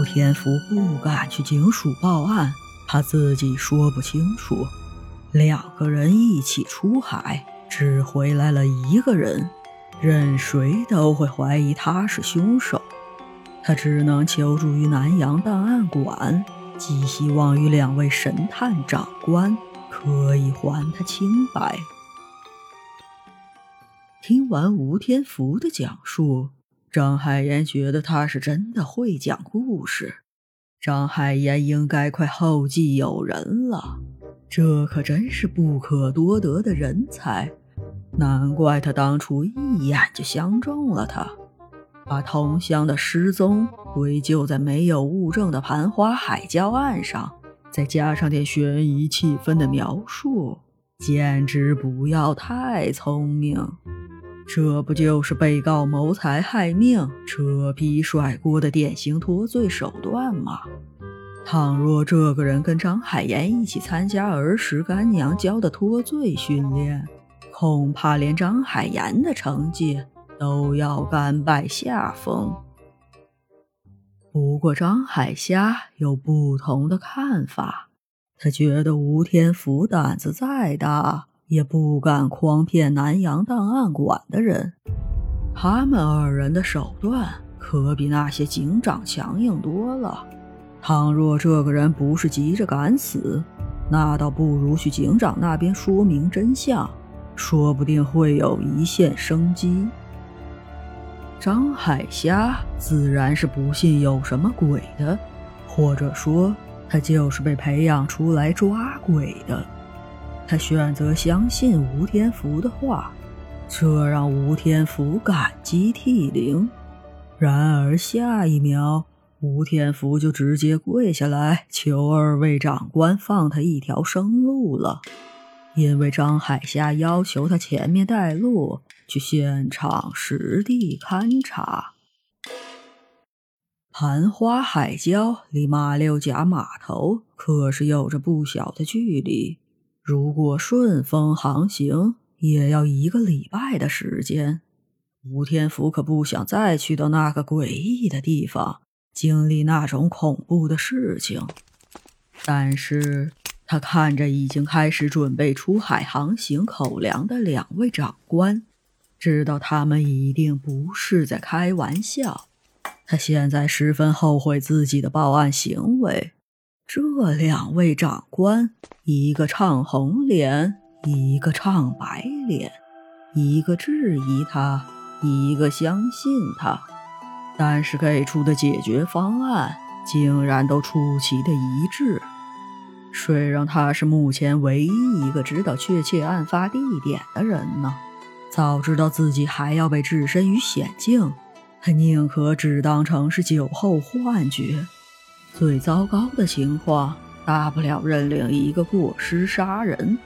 吴天福不敢去警署报案，他自己说不清楚。两个人一起出海，只回来了一个人，任谁都会怀疑他是凶手。他只能求助于南洋档案馆，寄希望于两位神探长官可以还他清白。听完吴天福的讲述，张海岩觉得他是真的会讲故事。张海岩应该快后继有人了，这可真是不可多得的人才，难怪他当初一眼就相中了他，把同乡的失踪归咎在没有物证的盘花海礁案上，再加上点悬疑气氛的描述，简直不要太聪明。这不就是被告谋财害命、扯皮甩锅的典型脱罪手段吗？倘若这个人跟张海岩一起参加儿时干娘教的脱罪训练，恐怕连张海岩的成绩都要甘拜下风。不过张海虾有不同的看法，他觉得吴天福胆子再大。也不敢诓骗南洋档案馆的人，他们二人的手段可比那些警长强硬多了。倘若这个人不是急着赶死，那倒不如去警长那边说明真相，说不定会有一线生机。张海虾自然是不信有什么鬼的，或者说他就是被培养出来抓鬼的。他选择相信吴天福的话，这让吴天福感激涕零。然而下一秒，吴天福就直接跪下来求二位长官放他一条生路了，因为张海霞要求他前面带路，去现场实地勘察。盘花海礁离马六甲码头可是有着不小的距离。如果顺风航行，也要一个礼拜的时间。吴天福可不想再去到那个诡异的地方，经历那种恐怖的事情。但是他看着已经开始准备出海航行口粮的两位长官，知道他们一定不是在开玩笑。他现在十分后悔自己的报案行为。这两位长官，一个唱红脸，一个唱白脸，一个质疑他，一个相信他，但是给出的解决方案竟然都出奇的一致。谁让他是目前唯一一个知道确切案发地点的人呢？早知道自己还要被置身于险境，他宁可只当成是酒后幻觉。最糟糕的情况，大不了认领一个过失杀人。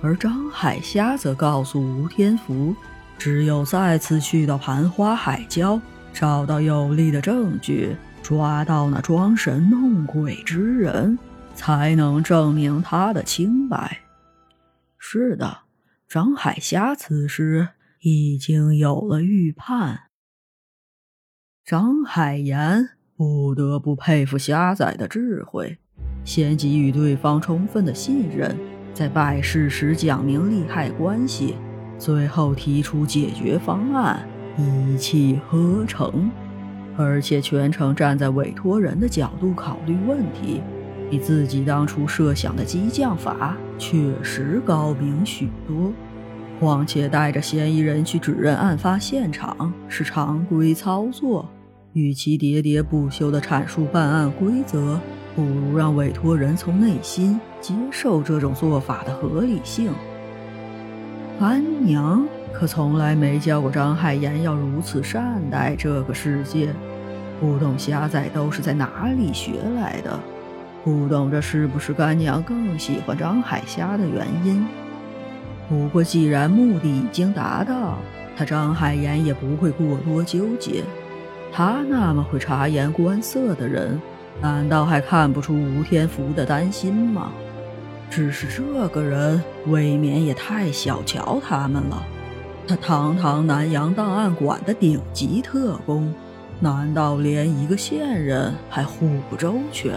而张海虾则告诉吴天福，只有再次去到盘花海礁，找到有力的证据，抓到那装神弄鬼之人，才能证明他的清白。是的，张海虾此时已经有了预判。张海岩。不得不佩服虾仔的智慧，先给予对方充分的信任，在拜事时讲明利害关系，最后提出解决方案，一气呵成，而且全程站在委托人的角度考虑问题，比自己当初设想的激将法确实高明许多。况且带着嫌疑人去指认案发现场是常规操作。与其喋喋不休地阐述办案规则，不如让委托人从内心接受这种做法的合理性。安娘可从来没教过张海岩要如此善待这个世界，不懂虾仔都是在哪里学来的，不懂这是不是干娘更喜欢张海虾的原因。不过既然目的已经达到，他张海岩也不会过多纠结。他那么会察言观色的人，难道还看不出吴天福的担心吗？只是这个人未免也太小瞧他们了。他堂堂南洋档案馆的顶级特工，难道连一个线人还护不周全？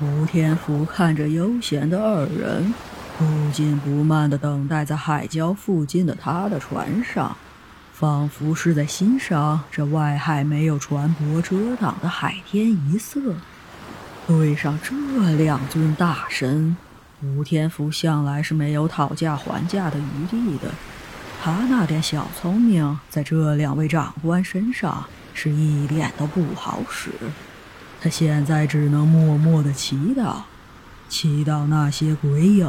吴天福看着悠闲的二人，不紧不慢地等待在海礁附近的他的船上，仿佛是在欣赏这外海没有船舶遮挡的海天一色。对上这两尊大神，吴天福向来是没有讨价还价的余地的。他那点小聪明，在这两位长官身上是一点都不好使。他现在只能默默的祈祷，祈祷那些鬼影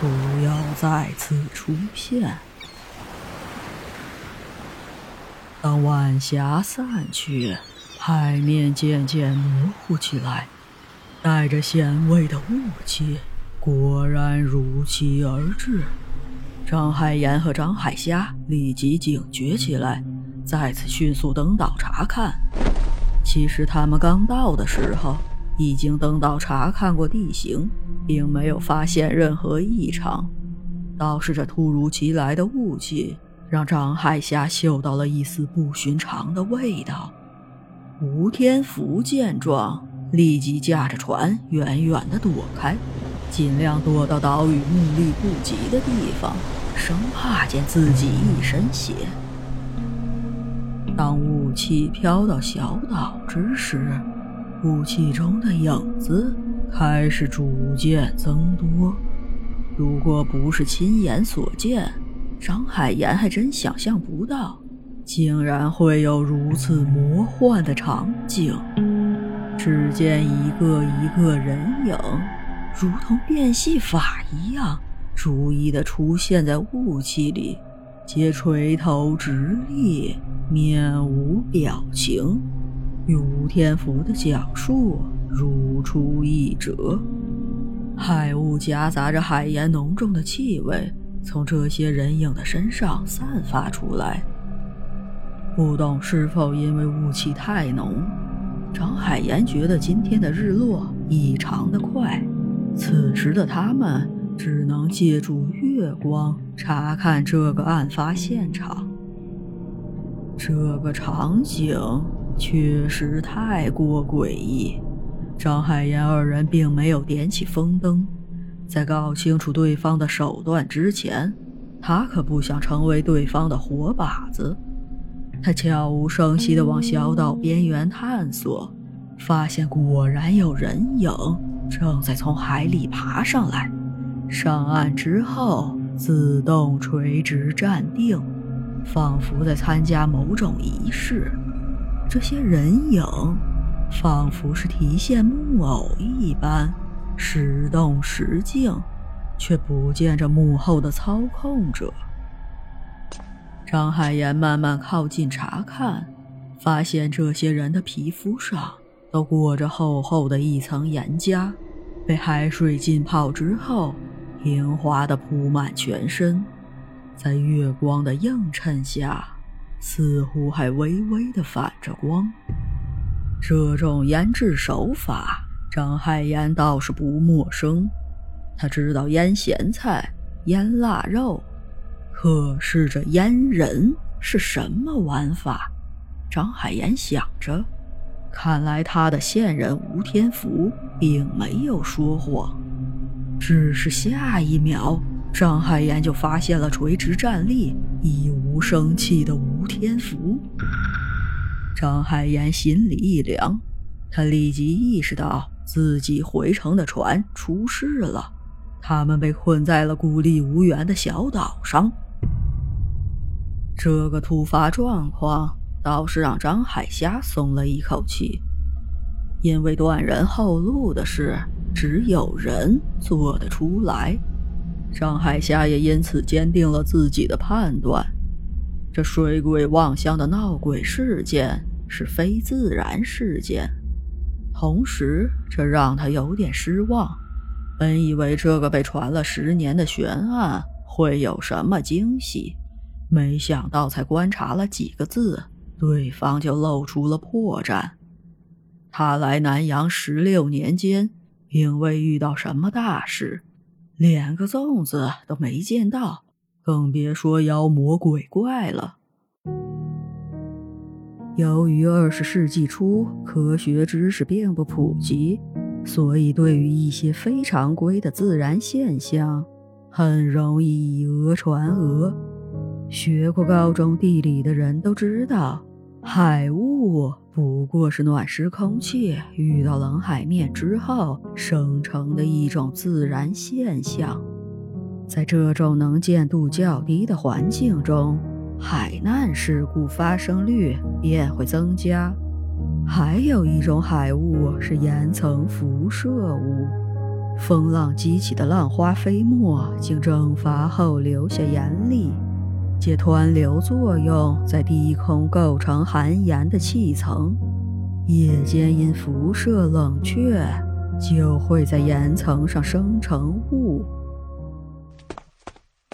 不要再次出现。当晚霞散去，海面渐渐模糊起来，带着咸味的雾气果然如期而至。张海岩和张海虾立即警觉起来，再次迅速登岛查看。其实他们刚到的时候，已经登岛查看过地形，并没有发现任何异常。倒是这突如其来的雾气，让张海霞嗅到了一丝不寻常的味道。吴天福见状，立即驾着船远远地躲开，尽量躲到岛屿目力不及的地方，生怕溅自己一身血。当雾气飘到小岛之时，雾气中的影子开始逐渐增多。如果不是亲眼所见，张海岩还真想象不到，竟然会有如此魔幻的场景。只见一个一个人影，如同变戏法一样，逐一的出现在雾气里。皆垂头直立，面无表情。与吴天福的讲述如出一辙。海雾夹杂着海盐浓重的气味，从这些人影的身上散发出来。不懂是否因为雾气太浓，张海岩觉得今天的日落异常的快。此时的他们。只能借助月光查看这个案发现场。这个场景确实太过诡异。张海岩二人并没有点起风灯，在搞清楚对方的手段之前，他可不想成为对方的活靶子。他悄无声息地往小岛边缘探索，发现果然有人影正在从海里爬上来。上岸之后，自动垂直站定，仿佛在参加某种仪式。这些人影仿佛是提线木偶一般，时动时静，却不见这幕后的操控者。张海岩慢慢靠近查看，发现这些人的皮肤上都裹着厚厚的一层岩浆，被海水浸泡之后。平滑的铺满全身，在月光的映衬下，似乎还微微的反着光。这种腌制手法，张海岩倒是不陌生。他知道腌咸菜、腌腊肉，可是这腌人是什么玩法？张海岩想着，看来他的线人吴天福并没有说谎。只是下一秒，张海岩就发现了垂直站立、一无生气的吴天福。张海岩心里一凉，他立即意识到自己回程的船出事了，他们被困在了孤立无援的小岛上。这个突发状况倒是让张海霞松了一口气，因为断人后路的事。只有人做得出来，张海霞也因此坚定了自己的判断：这水鬼望乡的闹鬼事件是非自然事件。同时，这让他有点失望。本以为这个被传了十年的悬案会有什么惊喜，没想到才观察了几个字，对方就露出了破绽。他来南阳十六年间。并未遇到什么大事，连个粽子都没见到，更别说妖魔鬼怪了。由于二十世纪初科学知识并不普及，所以对于一些非常规的自然现象，很容易以讹传讹。学过高中地理的人都知道，海雾不过是暖湿空气遇到冷海面之后生成的一种自然现象。在这种能见度较低的环境中，海难事故发生率便会增加。还有一种海雾是岩层辐射物，风浪激起的浪花飞沫经蒸发后留下盐粒，借湍流作用在低空构成含盐的气层。夜间因辐射冷却，就会在岩层上生成雾。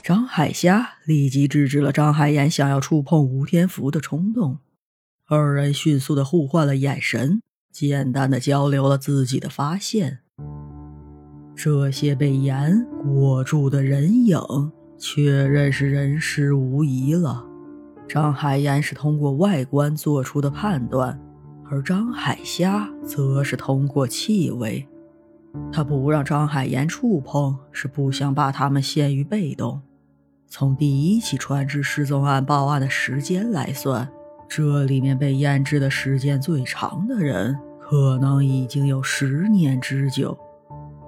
张海虾立即制止了张海岩想要触碰吴天福的冲动，二人迅速的互换了眼神，简单的交流了自己的发现。这些被盐裹住的人影，确认是人尸无疑了。张海岩是通过外观做出的判断，而张海虾则是通过气味。他不让张海岩触碰，是不想把他们陷于被动。从第一起船只失踪案报案的时间来算，这里面被腌制的时间最长的人，可能已经有十年之久。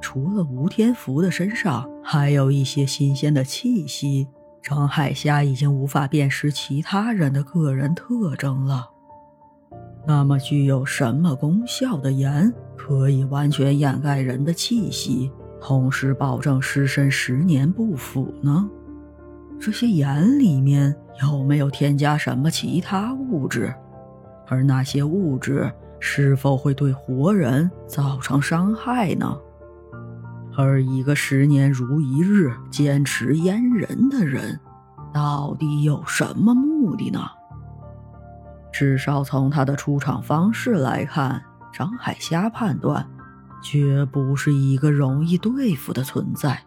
除了吴天福的身上还有一些新鲜的气息，张海霞已经无法辨识其他人的个人特征了。那么，具有什么功效的盐可以完全掩盖人的气息，同时保证尸身十年不腐呢？这些盐里面有没有添加什么其他物质？而那些物质是否会对活人造成伤害呢？而一个十年如一日坚持阉人的人，到底有什么目的呢？至少从他的出场方式来看，张海霞判断，绝不是一个容易对付的存在。